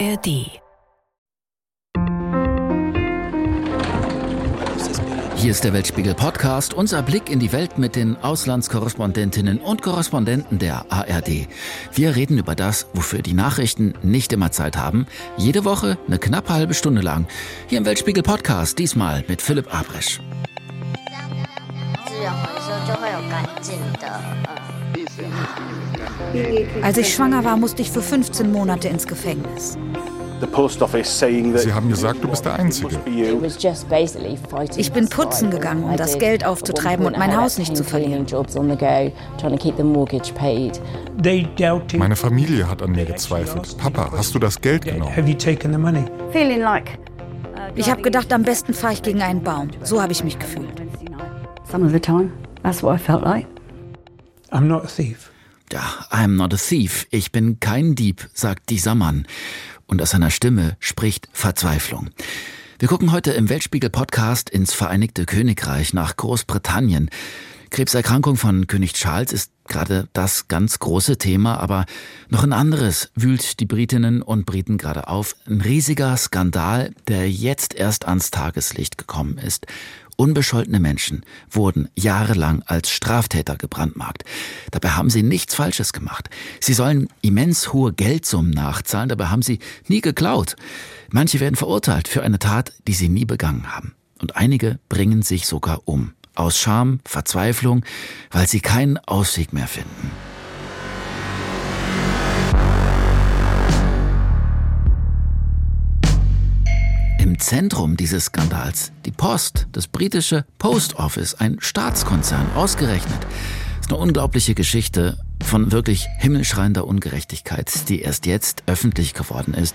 ARD. Hier ist der Weltspiegel Podcast, unser Blick in die Welt mit den Auslandskorrespondentinnen und Korrespondenten der ARD. Wir reden über das, wofür die Nachrichten nicht immer Zeit haben. Jede Woche eine knappe halbe Stunde lang. Hier im Weltspiegel Podcast, diesmal mit Philipp Abresch. Als ich schwanger war, musste ich für 15 Monate ins Gefängnis. Sie haben gesagt, du bist der Einzige. Ich bin putzen gegangen, um das Geld aufzutreiben und mein Haus nicht zu verlieren. Meine Familie hat an mir gezweifelt. Papa, hast du das Geld genommen? Ich habe gedacht, am besten fahre ich gegen einen Baum. So habe ich mich gefühlt. Some of the time, that's what I felt like. I'm not a thief. Ja, I'm not a thief. Ich bin kein Dieb, sagt dieser Mann. Und aus seiner Stimme spricht Verzweiflung. Wir gucken heute im Weltspiegel Podcast ins Vereinigte Königreich nach Großbritannien. Krebserkrankung von König Charles ist gerade das ganz große Thema, aber noch ein anderes wühlt die Britinnen und Briten gerade auf. Ein riesiger Skandal, der jetzt erst ans Tageslicht gekommen ist. Unbescholtene Menschen wurden jahrelang als Straftäter gebrandmarkt. Dabei haben sie nichts Falsches gemacht. Sie sollen immens hohe Geldsummen nachzahlen, dabei haben sie nie geklaut. Manche werden verurteilt für eine Tat, die sie nie begangen haben. Und einige bringen sich sogar um. Aus Scham, Verzweiflung, weil sie keinen Ausweg mehr finden. Zentrum dieses Skandals die Post, das britische Post Office, ein Staatskonzern, ausgerechnet. Das ist eine unglaubliche Geschichte von wirklich himmelschreiender Ungerechtigkeit, die erst jetzt öffentlich geworden ist.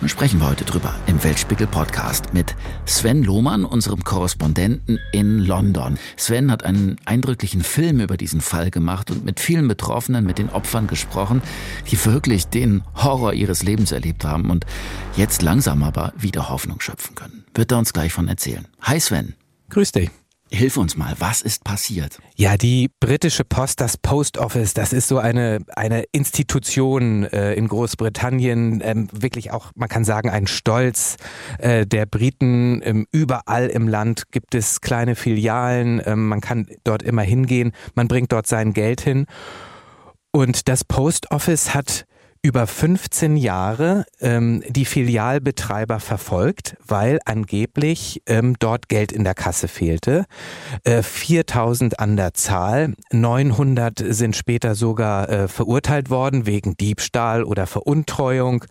Und sprechen wir heute drüber im Weltspiegel Podcast mit Sven Lohmann, unserem Korrespondenten in London. Sven hat einen eindrücklichen Film über diesen Fall gemacht und mit vielen Betroffenen, mit den Opfern gesprochen, die wirklich den Horror ihres Lebens erlebt haben und jetzt langsam aber wieder Hoffnung schöpfen können. Wird er uns gleich von erzählen. Hi Sven. Grüß dich. Hilf uns mal, was ist passiert? Ja, die britische Post, das Post Office, das ist so eine, eine Institution äh, in Großbritannien, ähm, wirklich auch, man kann sagen, ein Stolz äh, der Briten. Ähm, überall im Land gibt es kleine Filialen, ähm, man kann dort immer hingehen, man bringt dort sein Geld hin. Und das Post Office hat über 15 Jahre ähm, die Filialbetreiber verfolgt, weil angeblich ähm, dort Geld in der Kasse fehlte. Äh, 4000 an der Zahl, 900 sind später sogar äh, verurteilt worden wegen Diebstahl oder Veruntreuung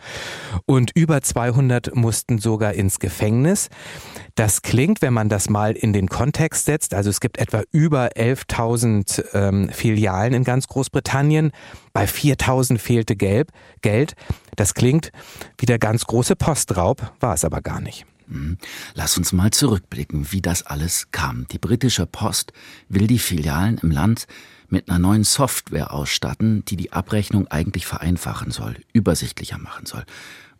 und über 200 mussten sogar ins Gefängnis. Das klingt, wenn man das mal in den Kontext setzt, also es gibt etwa über 11.000 ähm, Filialen in ganz Großbritannien, bei 4.000 fehlte Gelb, Geld. Das klingt wie der ganz große Postraub, war es aber gar nicht. Mhm. Lass uns mal zurückblicken, wie das alles kam. Die britische Post will die Filialen im Land mit einer neuen Software ausstatten, die die Abrechnung eigentlich vereinfachen soll, übersichtlicher machen soll.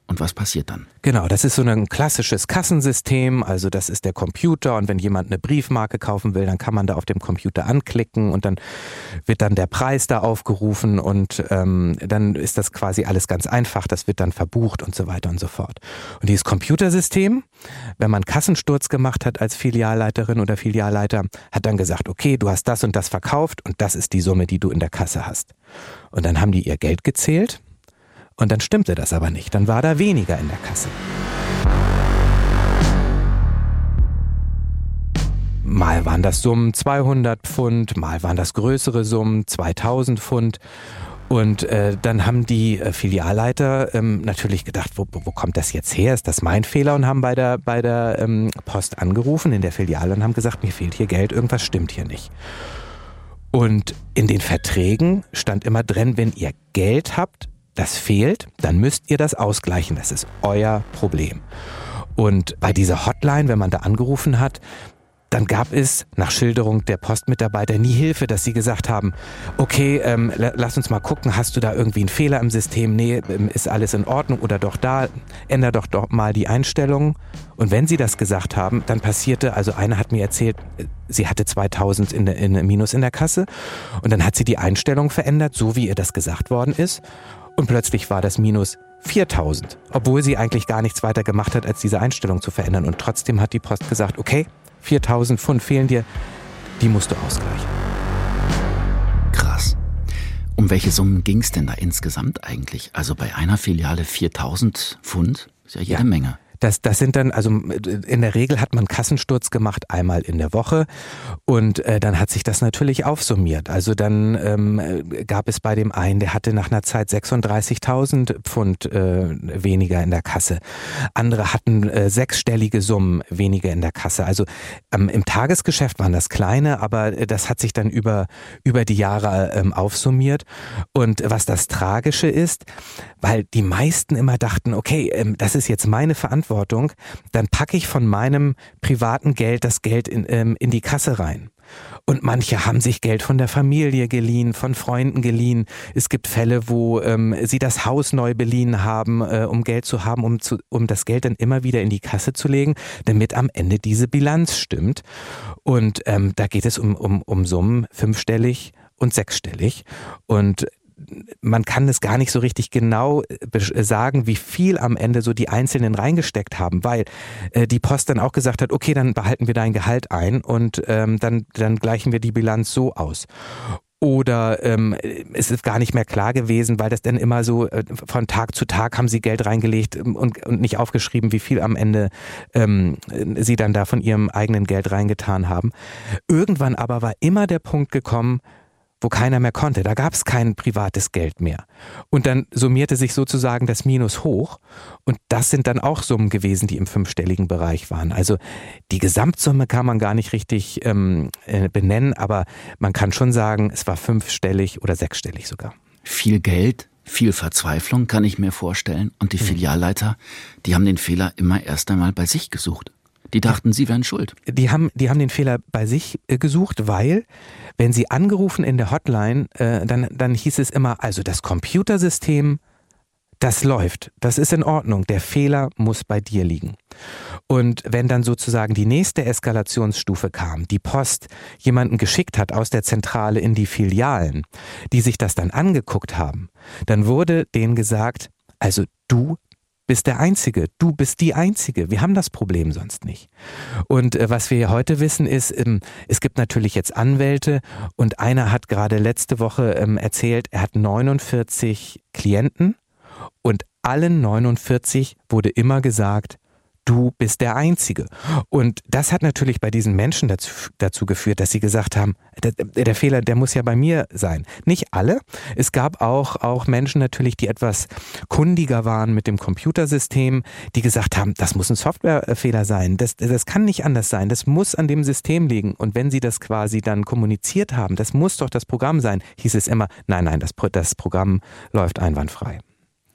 Und was passiert dann? Genau, das ist so ein klassisches Kassensystem, also das ist der Computer und wenn jemand eine Briefmarke kaufen will, dann kann man da auf dem Computer anklicken und dann wird dann der Preis da aufgerufen und ähm, dann ist das quasi alles ganz einfach, das wird dann verbucht und so weiter und so fort. Und dieses Computersystem, wenn man Kassensturz gemacht hat als Filialleiterin oder Filialleiter, hat dann gesagt, okay, du hast das und das verkauft und das ist die Summe, die du in der Kasse hast. Und dann haben die ihr Geld gezählt und dann stimmte das aber nicht, dann war da weniger in der Kasse. Mal waren das Summen 200 Pfund, mal waren das größere Summen 2000 Pfund. Und äh, dann haben die äh, Filialleiter ähm, natürlich gedacht, wo, wo kommt das jetzt her? Ist das mein Fehler? Und haben bei der, bei der ähm, Post angerufen in der Filiale und haben gesagt, mir fehlt hier Geld, irgendwas stimmt hier nicht. Und in den Verträgen stand immer drin, wenn ihr Geld habt, das fehlt, dann müsst ihr das ausgleichen. Das ist euer Problem. Und bei dieser Hotline, wenn man da angerufen hat, dann gab es nach Schilderung der Postmitarbeiter nie Hilfe, dass sie gesagt haben, okay, ähm, lass uns mal gucken, hast du da irgendwie einen Fehler im System? Nee, ähm, ist alles in Ordnung oder doch da? Änder doch doch mal die Einstellungen. Und wenn sie das gesagt haben, dann passierte, also eine hat mir erzählt, sie hatte 2000 in, in Minus in der Kasse und dann hat sie die Einstellung verändert, so wie ihr das gesagt worden ist und plötzlich war das Minus 4000, obwohl sie eigentlich gar nichts weiter gemacht hat, als diese Einstellung zu verändern. Und trotzdem hat die Post gesagt, okay, 4000 Pfund fehlen dir, die musst du ausgleichen. Krass. Um welche Summen ging es denn da insgesamt eigentlich? Also bei einer Filiale 4000 Pfund, ist ja jede ja. Menge. Das, das sind dann, also in der Regel hat man Kassensturz gemacht einmal in der Woche und äh, dann hat sich das natürlich aufsummiert. Also dann ähm, gab es bei dem einen, der hatte nach einer Zeit 36.000 Pfund äh, weniger in der Kasse. Andere hatten äh, sechsstellige Summen weniger in der Kasse. Also ähm, im Tagesgeschäft waren das kleine, aber das hat sich dann über, über die Jahre ähm, aufsummiert. Und was das Tragische ist, weil die meisten immer dachten, okay, ähm, das ist jetzt meine Verantwortung, Verantwortung, dann packe ich von meinem privaten Geld das Geld in, ähm, in die Kasse rein. Und manche haben sich Geld von der Familie geliehen, von Freunden geliehen. Es gibt Fälle, wo ähm, sie das Haus neu beliehen haben, äh, um Geld zu haben, um, zu, um das Geld dann immer wieder in die Kasse zu legen, damit am Ende diese Bilanz stimmt. Und ähm, da geht es um, um, um Summen fünfstellig und sechsstellig. Und man kann es gar nicht so richtig genau äh, äh, sagen, wie viel am Ende so die Einzelnen reingesteckt haben, weil äh, die Post dann auch gesagt hat, okay, dann behalten wir dein Gehalt ein und ähm, dann, dann gleichen wir die Bilanz so aus. Oder ähm, es ist gar nicht mehr klar gewesen, weil das dann immer so äh, von Tag zu Tag haben sie Geld reingelegt ähm, und, und nicht aufgeschrieben, wie viel am Ende ähm, sie dann da von ihrem eigenen Geld reingetan haben. Irgendwann aber war immer der Punkt gekommen, wo keiner mehr konnte. Da gab es kein privates Geld mehr. Und dann summierte sich sozusagen das Minus hoch. Und das sind dann auch Summen gewesen, die im fünfstelligen Bereich waren. Also die Gesamtsumme kann man gar nicht richtig ähm, äh, benennen, aber man kann schon sagen, es war fünfstellig oder sechsstellig sogar. Viel Geld, viel Verzweiflung kann ich mir vorstellen. Und die mhm. Filialleiter, die haben den Fehler immer erst einmal bei sich gesucht. Die dachten, sie wären schuld. Die haben, die haben den Fehler bei sich äh, gesucht, weil, wenn sie angerufen in der Hotline, äh, dann, dann hieß es immer, also das Computersystem, das läuft, das ist in Ordnung, der Fehler muss bei dir liegen. Und wenn dann sozusagen die nächste Eskalationsstufe kam, die Post jemanden geschickt hat aus der Zentrale in die Filialen, die sich das dann angeguckt haben, dann wurde denen gesagt, also du bist der Einzige, du bist die Einzige. Wir haben das Problem sonst nicht. Und äh, was wir heute wissen ist, ähm, es gibt natürlich jetzt Anwälte und einer hat gerade letzte Woche ähm, erzählt, er hat 49 Klienten und allen 49 wurde immer gesagt, du bist der Einzige. Und das hat natürlich bei diesen Menschen dazu, dazu geführt, dass sie gesagt haben, der, der, Fehler, der muss ja bei mir sein. Nicht alle. Es gab auch, auch Menschen natürlich, die etwas kundiger waren mit dem Computersystem, die gesagt haben, das muss ein Softwarefehler sein. Das, das kann nicht anders sein. Das muss an dem System liegen. Und wenn sie das quasi dann kommuniziert haben, das muss doch das Programm sein, hieß es immer, nein, nein, das, das Programm läuft einwandfrei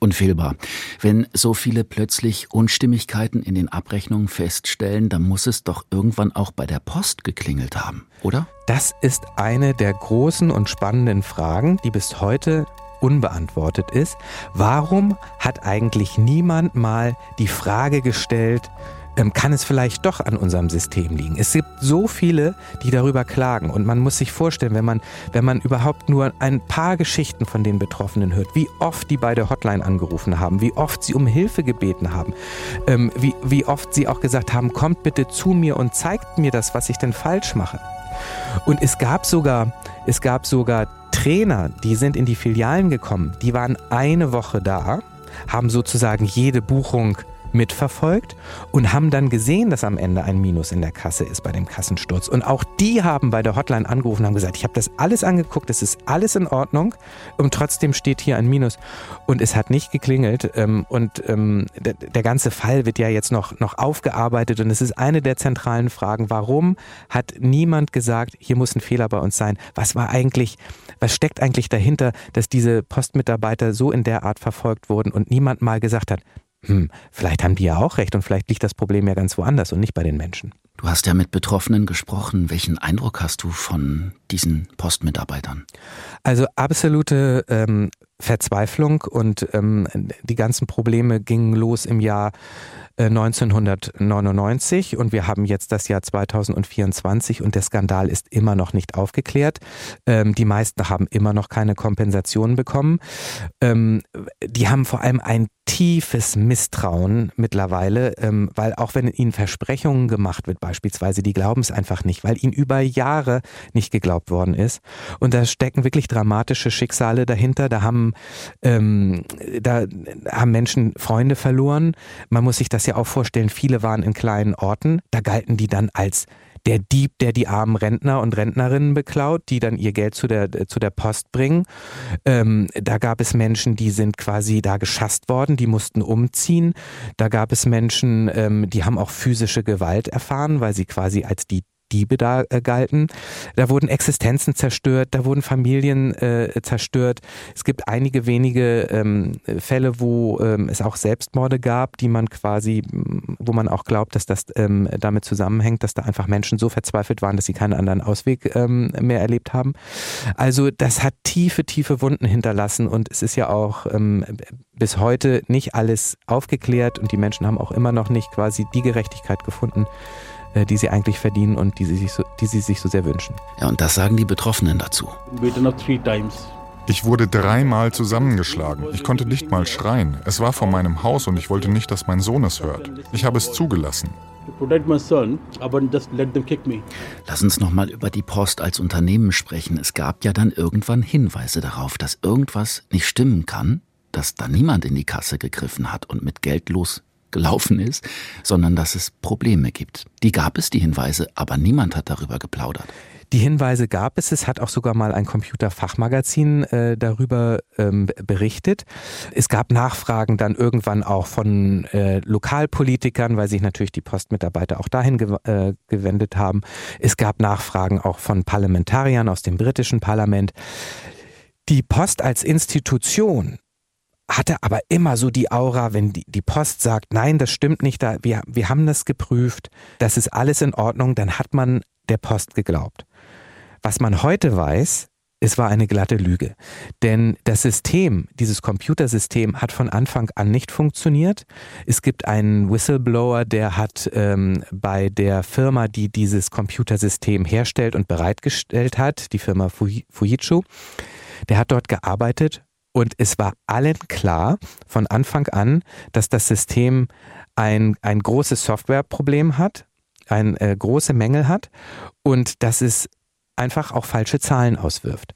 unfehlbar. Wenn so viele plötzlich Unstimmigkeiten in den Abrechnungen feststellen, dann muss es doch irgendwann auch bei der Post geklingelt haben, oder? Das ist eine der großen und spannenden Fragen, die bis heute unbeantwortet ist. Warum hat eigentlich niemand mal die Frage gestellt, kann es vielleicht doch an unserem System liegen. Es gibt so viele, die darüber klagen und man muss sich vorstellen, wenn man, wenn man überhaupt nur ein paar Geschichten von den Betroffenen hört, wie oft die bei der Hotline angerufen haben, wie oft sie um Hilfe gebeten haben, ähm, wie, wie oft sie auch gesagt haben, kommt bitte zu mir und zeigt mir das, was ich denn falsch mache. Und es gab sogar, es gab sogar Trainer, die sind in die Filialen gekommen, die waren eine Woche da, haben sozusagen jede Buchung mitverfolgt und haben dann gesehen, dass am Ende ein Minus in der Kasse ist bei dem Kassensturz. Und auch die haben bei der Hotline angerufen und haben gesagt, ich habe das alles angeguckt, es ist alles in Ordnung und trotzdem steht hier ein Minus. Und es hat nicht geklingelt ähm, und ähm, der, der ganze Fall wird ja jetzt noch, noch aufgearbeitet und es ist eine der zentralen Fragen, warum hat niemand gesagt, hier muss ein Fehler bei uns sein? Was war eigentlich, was steckt eigentlich dahinter, dass diese Postmitarbeiter so in der Art verfolgt wurden und niemand mal gesagt hat, hm, vielleicht haben die ja auch recht und vielleicht liegt das Problem ja ganz woanders und nicht bei den Menschen. Du hast ja mit Betroffenen gesprochen. Welchen Eindruck hast du von diesen Postmitarbeitern? Also absolute ähm, Verzweiflung und ähm, die ganzen Probleme gingen los im Jahr 1999 äh, und wir haben jetzt das Jahr 2024 und der Skandal ist immer noch nicht aufgeklärt. Ähm, die meisten haben immer noch keine Kompensation bekommen. Ähm, die haben vor allem ein tiefes Misstrauen mittlerweile, ähm, weil auch wenn ihnen Versprechungen gemacht wird, beispielsweise, die glauben es einfach nicht, weil ihnen über Jahre nicht geglaubt worden ist. Und da stecken wirklich dramatische Schicksale dahinter. Da haben, ähm, da haben Menschen Freunde verloren. Man muss sich das ja auch vorstellen, viele waren in kleinen Orten. Da galten die dann als der Dieb, der die armen Rentner und Rentnerinnen beklaut, die dann ihr Geld zu der, zu der Post bringen. Ähm, da gab es Menschen, die sind quasi da geschasst worden, die mussten umziehen. Da gab es Menschen, ähm, die haben auch physische Gewalt erfahren, weil sie quasi als die Diebe da äh, galten. Da wurden Existenzen zerstört, da wurden Familien äh, zerstört. Es gibt einige wenige ähm, Fälle, wo ähm, es auch Selbstmorde gab, die man quasi, wo man auch glaubt, dass das ähm, damit zusammenhängt, dass da einfach Menschen so verzweifelt waren, dass sie keinen anderen Ausweg ähm, mehr erlebt haben. Also das hat tiefe, tiefe Wunden hinterlassen und es ist ja auch ähm, bis heute nicht alles aufgeklärt und die Menschen haben auch immer noch nicht quasi die Gerechtigkeit gefunden, die sie eigentlich verdienen und die sie sich so, die sie sich so sehr wünschen. Ja, und das sagen die Betroffenen dazu. Ich wurde dreimal zusammengeschlagen. Ich konnte nicht mal schreien. Es war vor meinem Haus und ich wollte nicht, dass mein Sohn es hört. Ich habe es zugelassen. Lass uns nochmal über die Post als Unternehmen sprechen. Es gab ja dann irgendwann Hinweise darauf, dass irgendwas nicht stimmen kann, dass da niemand in die Kasse gegriffen hat und mit Geld los gelaufen ist, sondern dass es Probleme gibt. Die gab es, die Hinweise, aber niemand hat darüber geplaudert. Die Hinweise gab es. Es hat auch sogar mal ein Computerfachmagazin äh, darüber ähm, berichtet. Es gab Nachfragen dann irgendwann auch von äh, Lokalpolitikern, weil sich natürlich die Postmitarbeiter auch dahin gew äh, gewendet haben. Es gab Nachfragen auch von Parlamentariern aus dem britischen Parlament. Die Post als Institution hatte aber immer so die Aura, wenn die, die Post sagt, nein, das stimmt nicht, da, wir, wir haben das geprüft, das ist alles in Ordnung, dann hat man der Post geglaubt. Was man heute weiß, es war eine glatte Lüge. Denn das System, dieses Computersystem hat von Anfang an nicht funktioniert. Es gibt einen Whistleblower, der hat ähm, bei der Firma, die dieses Computersystem herstellt und bereitgestellt hat, die Firma Fujitsu, der hat dort gearbeitet und es war allen klar von Anfang an, dass das System ein, ein großes Softwareproblem hat, ein äh, große Mängel hat und dass es einfach auch falsche Zahlen auswirft.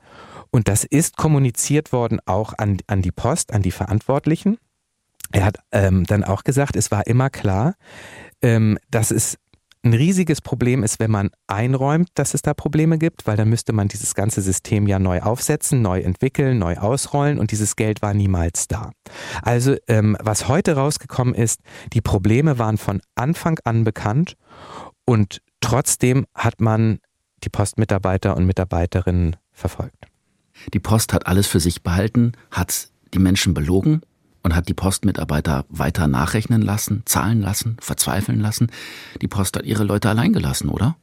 Und das ist kommuniziert worden auch an, an die Post, an die Verantwortlichen. Er hat ähm, dann auch gesagt, es war immer klar, ähm, dass es ein riesiges Problem ist, wenn man einräumt, dass es da Probleme gibt, weil dann müsste man dieses ganze System ja neu aufsetzen, neu entwickeln, neu ausrollen und dieses Geld war niemals da. Also ähm, was heute rausgekommen ist, die Probleme waren von Anfang an bekannt und trotzdem hat man die Postmitarbeiter und Mitarbeiterinnen verfolgt. Die Post hat alles für sich behalten, hat die Menschen belogen und hat die Postmitarbeiter weiter nachrechnen lassen, zahlen lassen, verzweifeln lassen. Die Post hat ihre Leute allein gelassen, oder?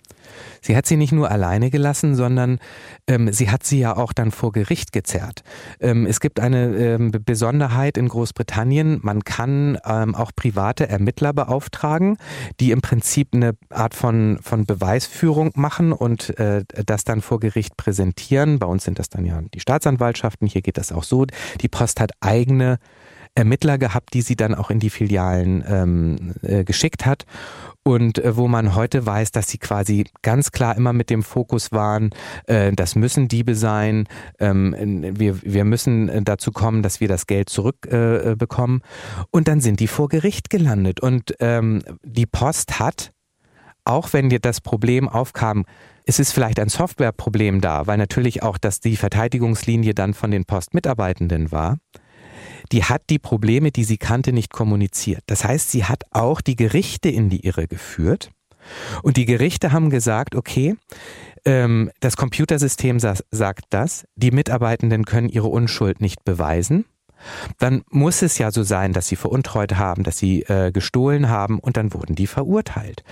Sie hat sie nicht nur alleine gelassen, sondern ähm, sie hat sie ja auch dann vor Gericht gezerrt. Ähm, es gibt eine ähm, Besonderheit in Großbritannien. Man kann ähm, auch private Ermittler beauftragen, die im Prinzip eine Art von, von Beweisführung machen und äh, das dann vor Gericht präsentieren. Bei uns sind das dann ja die Staatsanwaltschaften. Hier geht das auch so. Die Post hat eigene Ermittler gehabt, die sie dann auch in die Filialen ähm, äh, geschickt hat. Und äh, wo man heute weiß, dass sie quasi ganz klar immer mit dem Fokus waren, äh, das müssen Diebe sein, ähm, wir, wir müssen äh, dazu kommen, dass wir das Geld zurückbekommen äh, und dann sind die vor Gericht gelandet. Und ähm, die Post hat, auch wenn dir das Problem aufkam, es ist vielleicht ein Softwareproblem da, weil natürlich auch, dass die Verteidigungslinie dann von den Postmitarbeitenden war die hat die Probleme, die sie kannte, nicht kommuniziert. Das heißt, sie hat auch die Gerichte in die Irre geführt. Und die Gerichte haben gesagt, okay, ähm, das Computersystem sa sagt das, die Mitarbeitenden können ihre Unschuld nicht beweisen. Dann muss es ja so sein, dass sie veruntreut haben, dass sie äh, gestohlen haben und dann wurden die verurteilt.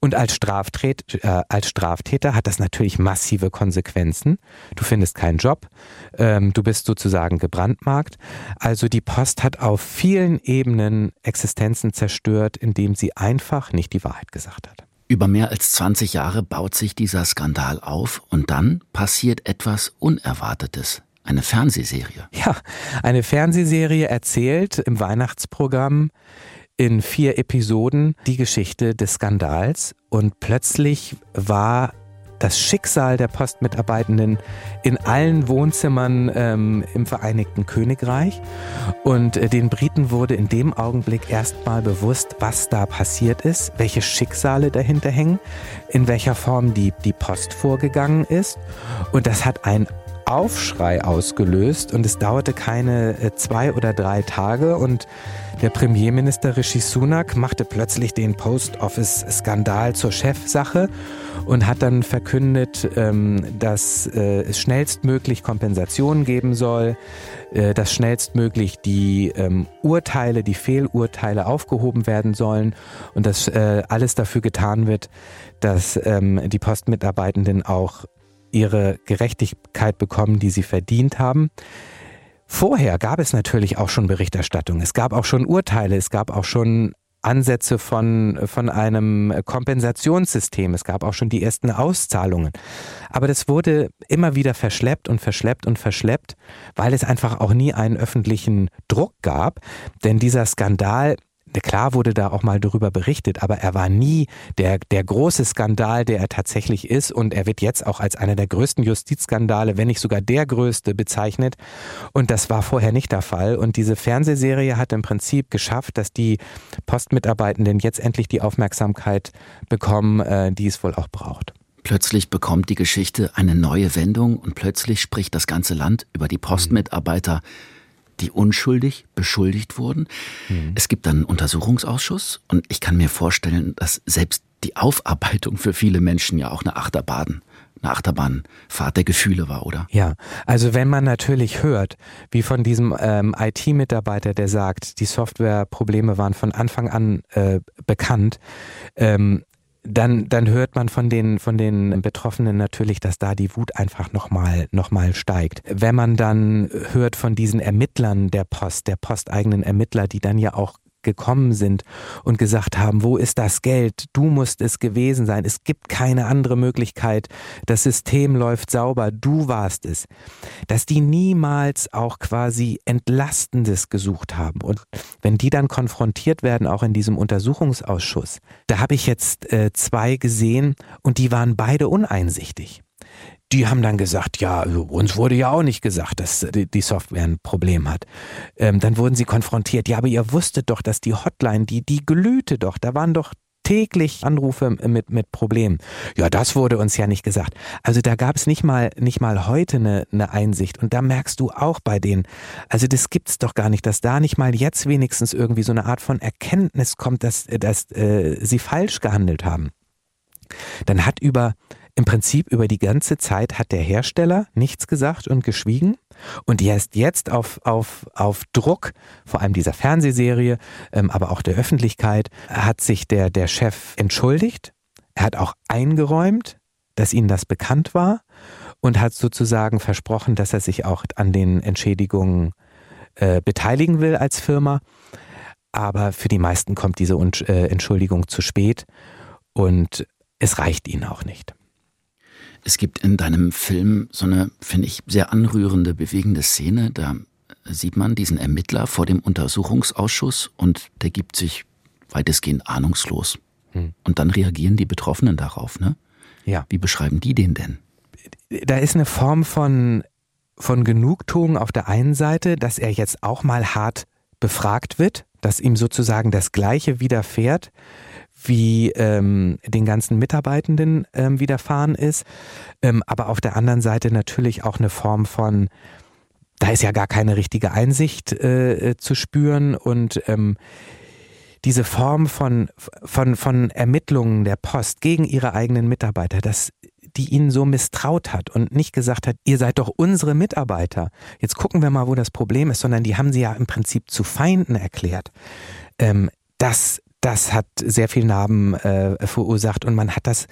Und als, Straftät, äh, als Straftäter hat das natürlich massive Konsequenzen. Du findest keinen Job, ähm, du bist sozusagen gebrandmarkt. Also die Post hat auf vielen Ebenen Existenzen zerstört, indem sie einfach nicht die Wahrheit gesagt hat. Über mehr als 20 Jahre baut sich dieser Skandal auf und dann passiert etwas Unerwartetes. Eine Fernsehserie. Ja, eine Fernsehserie erzählt im Weihnachtsprogramm in vier Episoden die Geschichte des Skandals und plötzlich war das Schicksal der Postmitarbeitenden in allen Wohnzimmern ähm, im Vereinigten Königreich. Und äh, den Briten wurde in dem Augenblick erstmal bewusst, was da passiert ist, welche Schicksale dahinter hängen, in welcher Form die, die Post vorgegangen ist. Und das hat ein Aufschrei ausgelöst und es dauerte keine äh, zwei oder drei Tage und der Premierminister Rishi Sunak machte plötzlich den Post Office Skandal zur Chefsache und hat dann verkündet, ähm, dass äh, es schnellstmöglich Kompensationen geben soll, äh, dass schnellstmöglich die ähm, Urteile, die Fehlurteile aufgehoben werden sollen und dass alles dafür getan wird, dass ähm, die Postmitarbeitenden auch ihre Gerechtigkeit bekommen, die sie verdient haben. Vorher gab es natürlich auch schon Berichterstattung. Es gab auch schon Urteile. Es gab auch schon Ansätze von, von einem Kompensationssystem. Es gab auch schon die ersten Auszahlungen. Aber das wurde immer wieder verschleppt und verschleppt und verschleppt, weil es einfach auch nie einen öffentlichen Druck gab. Denn dieser Skandal klar wurde da auch mal darüber berichtet, aber er war nie der, der große Skandal, der er tatsächlich ist. Und er wird jetzt auch als einer der größten Justizskandale, wenn nicht sogar der größte, bezeichnet. Und das war vorher nicht der Fall. Und diese Fernsehserie hat im Prinzip geschafft, dass die Postmitarbeitenden jetzt endlich die Aufmerksamkeit bekommen, äh, die es wohl auch braucht. Plötzlich bekommt die Geschichte eine neue Wendung und plötzlich spricht das ganze Land über die Postmitarbeiter. Mhm die unschuldig beschuldigt wurden. Mhm. Es gibt dann einen Untersuchungsausschuss und ich kann mir vorstellen, dass selbst die Aufarbeitung für viele Menschen ja auch eine Achterbahn eine Achterbahnfahrt der Gefühle war, oder? Ja, also wenn man natürlich hört, wie von diesem ähm, IT-Mitarbeiter, der sagt, die Softwareprobleme waren von Anfang an äh, bekannt, ähm, dann, dann hört man von den, von den Betroffenen natürlich, dass da die Wut einfach nochmal noch mal steigt. Wenn man dann hört von diesen Ermittlern der Post, der posteigenen Ermittler, die dann ja auch gekommen sind und gesagt haben, wo ist das Geld? Du musst es gewesen sein. Es gibt keine andere Möglichkeit. Das System läuft sauber. Du warst es. Dass die niemals auch quasi Entlastendes gesucht haben. Und wenn die dann konfrontiert werden, auch in diesem Untersuchungsausschuss, da habe ich jetzt äh, zwei gesehen und die waren beide uneinsichtig die haben dann gesagt, ja, also uns wurde ja auch nicht gesagt, dass die Software ein Problem hat. Ähm, dann wurden sie konfrontiert, ja, aber ihr wusstet doch, dass die Hotline, die, die glühte doch, da waren doch täglich Anrufe mit, mit Problemen. Ja, das wurde uns ja nicht gesagt. Also da gab es nicht mal, nicht mal heute eine, eine Einsicht. Und da merkst du auch bei denen, also das gibt's doch gar nicht, dass da nicht mal jetzt wenigstens irgendwie so eine Art von Erkenntnis kommt, dass, dass äh, sie falsch gehandelt haben. Dann hat über im Prinzip über die ganze Zeit hat der Hersteller nichts gesagt und geschwiegen. Und erst jetzt auf, auf, auf Druck, vor allem dieser Fernsehserie, ähm, aber auch der Öffentlichkeit, hat sich der, der Chef entschuldigt. Er hat auch eingeräumt, dass ihnen das bekannt war und hat sozusagen versprochen, dass er sich auch an den Entschädigungen äh, beteiligen will als Firma. Aber für die meisten kommt diese äh, Entschuldigung zu spät und es reicht ihnen auch nicht. Es gibt in deinem Film so eine, finde ich, sehr anrührende, bewegende Szene. Da sieht man diesen Ermittler vor dem Untersuchungsausschuss und der gibt sich weitestgehend ahnungslos. Hm. Und dann reagieren die Betroffenen darauf, ne? Ja. Wie beschreiben die den denn? Da ist eine Form von, von Genugtuung auf der einen Seite, dass er jetzt auch mal hart befragt wird, dass ihm sozusagen das Gleiche widerfährt, wie ähm, den ganzen Mitarbeitenden ähm, widerfahren ist, ähm, aber auf der anderen Seite natürlich auch eine Form von, da ist ja gar keine richtige Einsicht äh, zu spüren und ähm, diese Form von, von, von Ermittlungen der Post gegen ihre eigenen Mitarbeiter, das, die ihn so misstraut hat und nicht gesagt hat, ihr seid doch unsere Mitarbeiter. Jetzt gucken wir mal, wo das Problem ist, sondern die haben sie ja im Prinzip zu Feinden erklärt. Ähm, das, das hat sehr viel Narben äh, verursacht und man hat das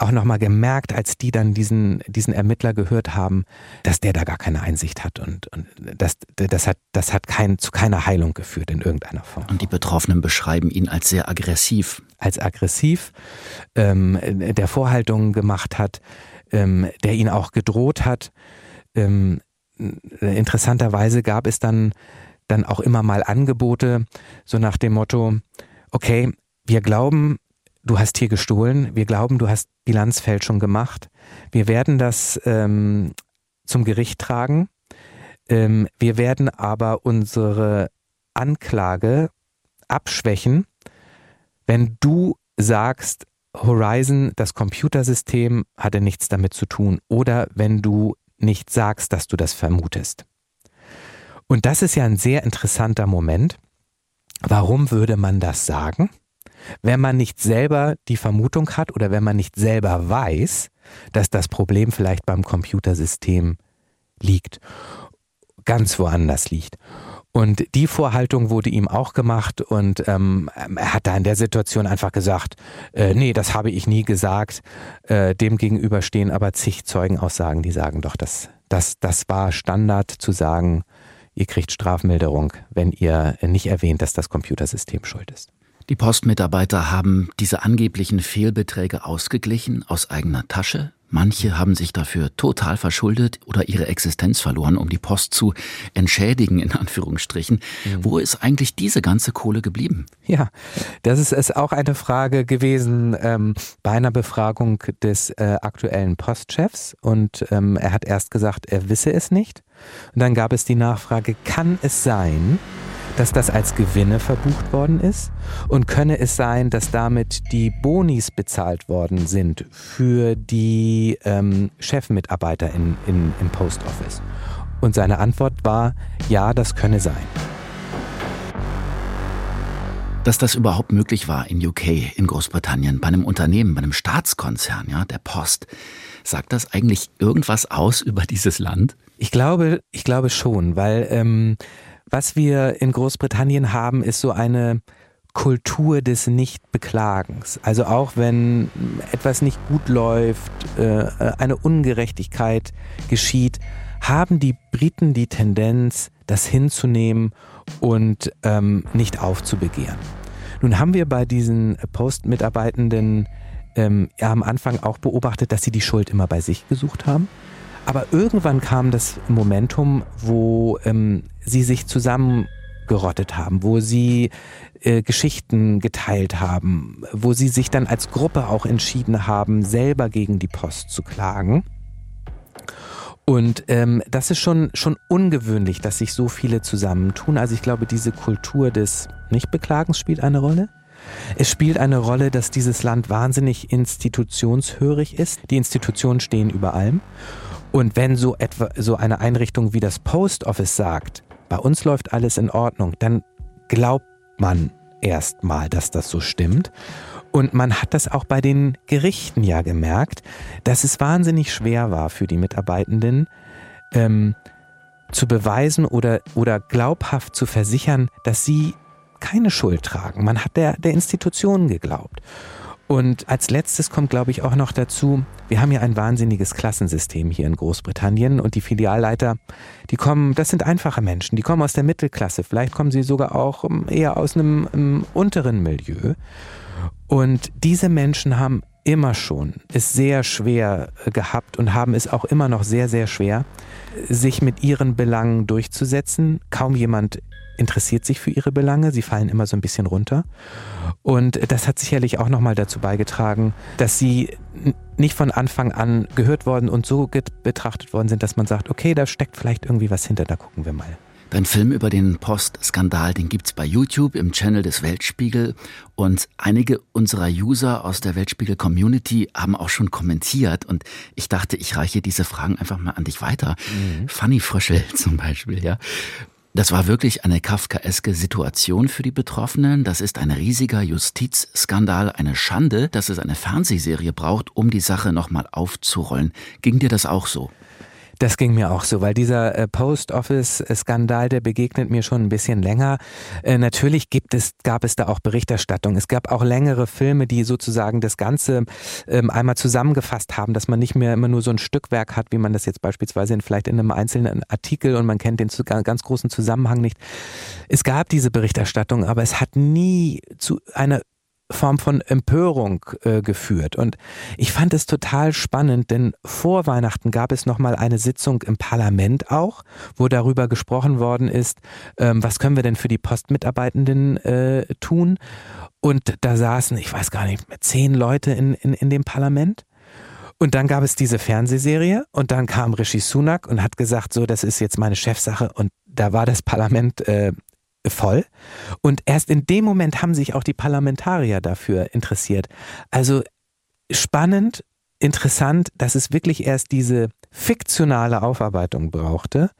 auch nochmal gemerkt, als die dann diesen, diesen Ermittler gehört haben, dass der da gar keine Einsicht hat und, und das, das hat, das hat kein, zu keiner Heilung geführt in irgendeiner Form. Und die Betroffenen beschreiben ihn als sehr aggressiv. Als aggressiv, ähm, der Vorhaltungen gemacht hat, ähm, der ihn auch gedroht hat. Ähm, interessanterweise gab es dann, dann auch immer mal Angebote, so nach dem Motto, okay, wir glauben, du hast hier gestohlen, wir glauben, du hast Bilanzfälschung gemacht. Wir werden das ähm, zum Gericht tragen. Ähm, wir werden aber unsere Anklage abschwächen, wenn du sagst, Horizon, das Computersystem hatte nichts damit zu tun oder wenn du nicht sagst, dass du das vermutest. Und das ist ja ein sehr interessanter Moment. Warum würde man das sagen? wenn man nicht selber die Vermutung hat oder wenn man nicht selber weiß, dass das Problem vielleicht beim Computersystem liegt, ganz woanders liegt. Und die Vorhaltung wurde ihm auch gemacht und ähm, er hat da in der Situation einfach gesagt, äh, nee, das habe ich nie gesagt. Äh, dem gegenüber stehen aber zig Zeugenaussagen, die sagen doch, das, das, das war Standard zu sagen, ihr kriegt Strafmilderung, wenn ihr nicht erwähnt, dass das Computersystem schuld ist. Die Postmitarbeiter haben diese angeblichen Fehlbeträge ausgeglichen aus eigener Tasche. Manche haben sich dafür total verschuldet oder ihre Existenz verloren, um die Post zu entschädigen, in Anführungsstrichen. Mhm. Wo ist eigentlich diese ganze Kohle geblieben? Ja, das ist, ist auch eine Frage gewesen ähm, bei einer Befragung des äh, aktuellen Postchefs. Und ähm, er hat erst gesagt, er wisse es nicht. Und dann gab es die Nachfrage, kann es sein, dass das als Gewinne verbucht worden ist? Und könne es sein, dass damit die Bonis bezahlt worden sind für die ähm, Chefmitarbeiter in, in, im Post Office? Und seine Antwort war, ja, das könne sein. Dass das überhaupt möglich war in UK, in Großbritannien, bei einem Unternehmen, bei einem Staatskonzern, ja, der Post, sagt das eigentlich irgendwas aus über dieses Land? Ich glaube, ich glaube schon, weil ähm, was wir in Großbritannien haben, ist so eine Kultur des Nichtbeklagens. Also auch wenn etwas nicht gut läuft, äh, eine Ungerechtigkeit geschieht, haben die Briten die Tendenz, das hinzunehmen und ähm, nicht aufzubegehren. Nun haben wir bei diesen Post-Mitarbeitenden ähm, am Anfang auch beobachtet, dass sie die Schuld immer bei sich gesucht haben. Aber irgendwann kam das Momentum, wo ähm, sie sich zusammengerottet haben, wo sie äh, Geschichten geteilt haben, wo sie sich dann als Gruppe auch entschieden haben, selber gegen die Post zu klagen. Und ähm, das ist schon, schon ungewöhnlich, dass sich so viele zusammentun. Also ich glaube, diese Kultur des Nichtbeklagens spielt eine Rolle. Es spielt eine Rolle, dass dieses Land wahnsinnig institutionshörig ist. Die Institutionen stehen über allem. Und wenn so etwa so eine Einrichtung wie das Post Office sagt, bei uns läuft alles in Ordnung, dann glaubt man erstmal, dass das so stimmt. Und man hat das auch bei den Gerichten ja gemerkt, dass es wahnsinnig schwer war für die Mitarbeitenden, ähm, zu beweisen oder, oder glaubhaft zu versichern, dass sie keine Schuld tragen. Man hat der, der Institution geglaubt. Und als letztes kommt, glaube ich, auch noch dazu, wir haben ja ein wahnsinniges Klassensystem hier in Großbritannien und die Filialleiter, die kommen, das sind einfache Menschen, die kommen aus der Mittelklasse, vielleicht kommen sie sogar auch ähm, eher aus einem, einem ähm, unteren Milieu. Und diese Menschen haben immer schon es sehr schwer äh, gehabt und haben es auch immer noch sehr, sehr schwer, sich mit ihren Belangen durchzusetzen. Kaum jemand interessiert sich für ihre Belange, sie fallen immer so ein bisschen runter. Und das hat sicherlich auch nochmal dazu beigetragen, dass sie nicht von Anfang an gehört worden und so betrachtet worden sind, dass man sagt, okay, da steckt vielleicht irgendwie was hinter, da gucken wir mal. Dein Film über den Postskandal, den gibt's bei YouTube im Channel des Weltspiegel und einige unserer User aus der Weltspiegel Community haben auch schon kommentiert und ich dachte, ich reiche diese Fragen einfach mal an dich weiter. Mhm. Fanny Fröschel zum Beispiel, ja. Das war wirklich eine kafkaeske Situation für die Betroffenen. Das ist ein riesiger Justizskandal, eine Schande, dass es eine Fernsehserie braucht, um die Sache nochmal aufzurollen. Ging dir das auch so? Das ging mir auch so, weil dieser äh, Post-Office-Skandal, der begegnet mir schon ein bisschen länger. Äh, natürlich gibt es, gab es da auch Berichterstattung. Es gab auch längere Filme, die sozusagen das Ganze ähm, einmal zusammengefasst haben, dass man nicht mehr immer nur so ein Stückwerk hat, wie man das jetzt beispielsweise in, vielleicht in einem einzelnen Artikel und man kennt den ganz großen Zusammenhang nicht. Es gab diese Berichterstattung, aber es hat nie zu einer Form von Empörung äh, geführt. Und ich fand es total spannend, denn vor Weihnachten gab es nochmal eine Sitzung im Parlament auch, wo darüber gesprochen worden ist, ähm, was können wir denn für die Postmitarbeitenden äh, tun. Und da saßen, ich weiß gar nicht, zehn Leute in, in, in dem Parlament. Und dann gab es diese Fernsehserie und dann kam Rishi Sunak und hat gesagt, so, das ist jetzt meine Chefsache und da war das Parlament äh, voll. Und erst in dem Moment haben sich auch die Parlamentarier dafür interessiert. Also spannend, interessant, dass es wirklich erst diese fiktionale Aufarbeitung brauchte,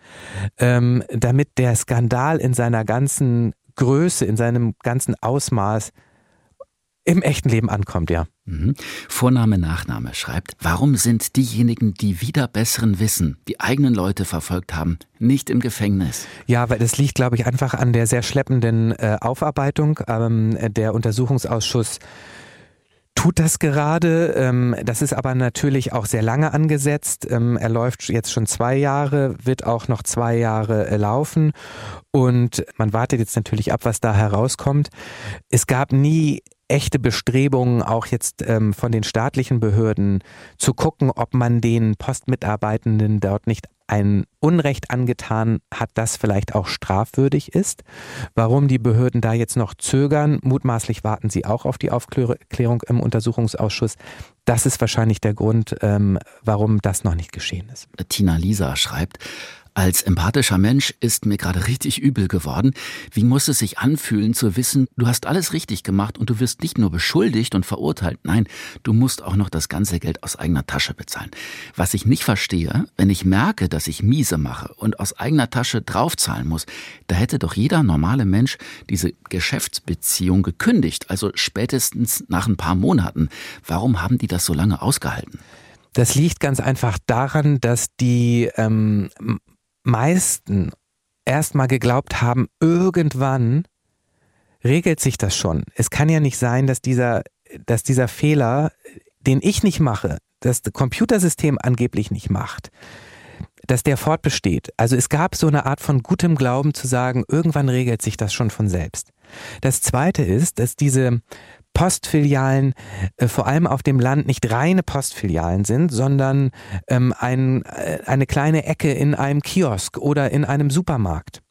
ähm, damit der Skandal in seiner ganzen Größe, in seinem ganzen Ausmaß im echten Leben ankommt, ja. Mhm. Vorname, Nachname schreibt, warum sind diejenigen, die wieder besseren Wissen, die eigenen Leute verfolgt haben, nicht im Gefängnis? Ja, weil das liegt, glaube ich, einfach an der sehr schleppenden äh, Aufarbeitung. Ähm, der Untersuchungsausschuss tut das gerade. Ähm, das ist aber natürlich auch sehr lange angesetzt. Ähm, er läuft jetzt schon zwei Jahre, wird auch noch zwei Jahre äh, laufen. Und man wartet jetzt natürlich ab, was da herauskommt. Es gab nie echte Bestrebungen, auch jetzt ähm, von den staatlichen Behörden, zu gucken, ob man den Postmitarbeitenden dort nicht ein Unrecht angetan hat, das vielleicht auch strafwürdig ist. Warum die Behörden da jetzt noch zögern, mutmaßlich warten sie auch auf die Aufklärung im Untersuchungsausschuss. Das ist wahrscheinlich der Grund, ähm, warum das noch nicht geschehen ist. Tina Lisa schreibt, als empathischer Mensch ist mir gerade richtig übel geworden. Wie muss es sich anfühlen zu wissen, du hast alles richtig gemacht und du wirst nicht nur beschuldigt und verurteilt, nein, du musst auch noch das ganze Geld aus eigener Tasche bezahlen. Was ich nicht verstehe, wenn ich merke, dass ich miese mache und aus eigener Tasche draufzahlen muss, da hätte doch jeder normale Mensch diese Geschäftsbeziehung gekündigt, also spätestens nach ein paar Monaten. Warum haben die das so lange ausgehalten? Das liegt ganz einfach daran, dass die ähm, meisten erstmal geglaubt haben, irgendwann regelt sich das schon. Es kann ja nicht sein, dass dieser, dass dieser Fehler, den ich nicht mache, das Computersystem angeblich nicht macht, dass der fortbesteht. Also es gab so eine Art von gutem Glauben zu sagen, irgendwann regelt sich das schon von selbst. Das zweite ist, dass diese Postfilialen äh, vor allem auf dem Land nicht reine Postfilialen sind, sondern ähm, ein, äh, eine kleine Ecke in einem Kiosk oder in einem Supermarkt.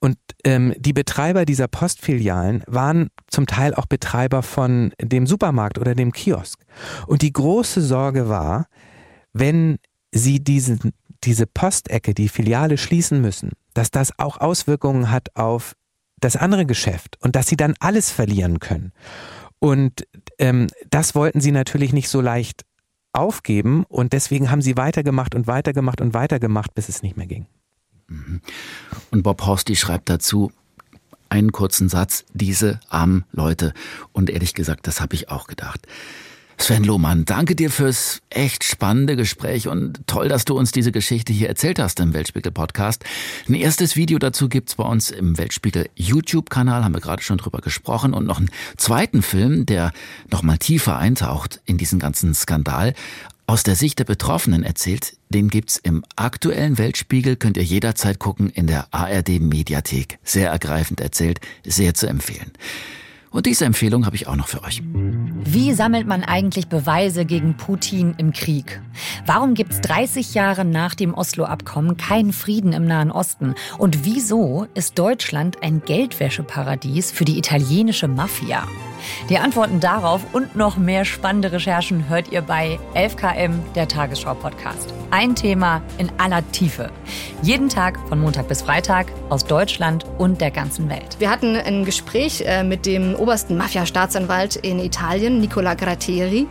Und ähm, die Betreiber dieser Postfilialen waren zum Teil auch Betreiber von dem Supermarkt oder dem Kiosk. Und die große Sorge war, wenn sie diesen, diese Postecke, die Filiale schließen müssen, dass das auch Auswirkungen hat auf das andere Geschäft und dass sie dann alles verlieren können. Und ähm, das wollten sie natürlich nicht so leicht aufgeben und deswegen haben sie weitergemacht und weitergemacht und weitergemacht, bis es nicht mehr ging. Mhm. Und Bob Horsty schreibt dazu einen kurzen Satz, diese armen Leute. Und ehrlich gesagt, das habe ich auch gedacht. Sven Lohmann, danke dir fürs echt spannende Gespräch und toll, dass du uns diese Geschichte hier erzählt hast im Weltspiegel Podcast. Ein erstes Video dazu gibt's bei uns im Weltspiegel YouTube-Kanal, haben wir gerade schon drüber gesprochen und noch einen zweiten Film, der nochmal tiefer eintaucht in diesen ganzen Skandal. Aus der Sicht der Betroffenen erzählt, den gibt's im aktuellen Weltspiegel, könnt ihr jederzeit gucken in der ARD Mediathek. Sehr ergreifend erzählt, sehr zu empfehlen. Und diese Empfehlung habe ich auch noch für euch. Wie sammelt man eigentlich Beweise gegen Putin im Krieg? Warum gibt es 30 Jahre nach dem Oslo-Abkommen keinen Frieden im Nahen Osten? Und wieso ist Deutschland ein Geldwäscheparadies für die italienische Mafia? Die Antworten darauf und noch mehr spannende Recherchen hört ihr bei 11KM, der Tagesschau-Podcast. Ein Thema in aller Tiefe. Jeden Tag von Montag bis Freitag aus Deutschland und der ganzen Welt. Wir hatten ein Gespräch äh, mit dem obersten Mafia-Staatsanwalt in Italien, Nicola Gratteri.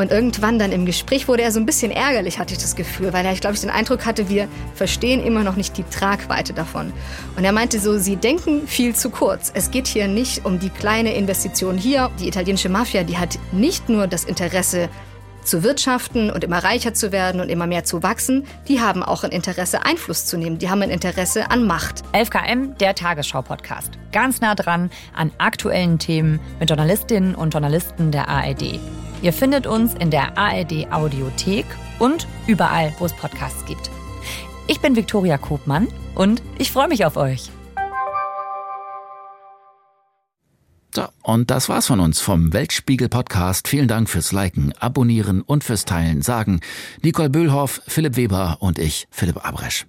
Und irgendwann dann im Gespräch wurde er so ein bisschen ärgerlich, hatte ich das Gefühl, weil er, glaube, ich den Eindruck hatte, wir verstehen immer noch nicht die Tragweite davon. Und er meinte so, sie denken viel zu kurz. Es geht hier nicht um die kleine Investition hier. Die italienische Mafia, die hat nicht nur das Interesse, zu wirtschaften und immer reicher zu werden und immer mehr zu wachsen, die haben auch ein Interesse, Einfluss zu nehmen. Die haben ein Interesse an Macht. 11KM, der Tagesschau-Podcast. Ganz nah dran an aktuellen Themen mit Journalistinnen und Journalisten der ARD. Ihr findet uns in der ARD Audiothek und überall, wo es Podcasts gibt. Ich bin Viktoria Kopmann und ich freue mich auf euch. So, und das war's von uns vom Weltspiegel Podcast. Vielen Dank fürs Liken, Abonnieren und fürs Teilen, sagen Nicole Böhlhoff, Philipp Weber und ich, Philipp Abresch.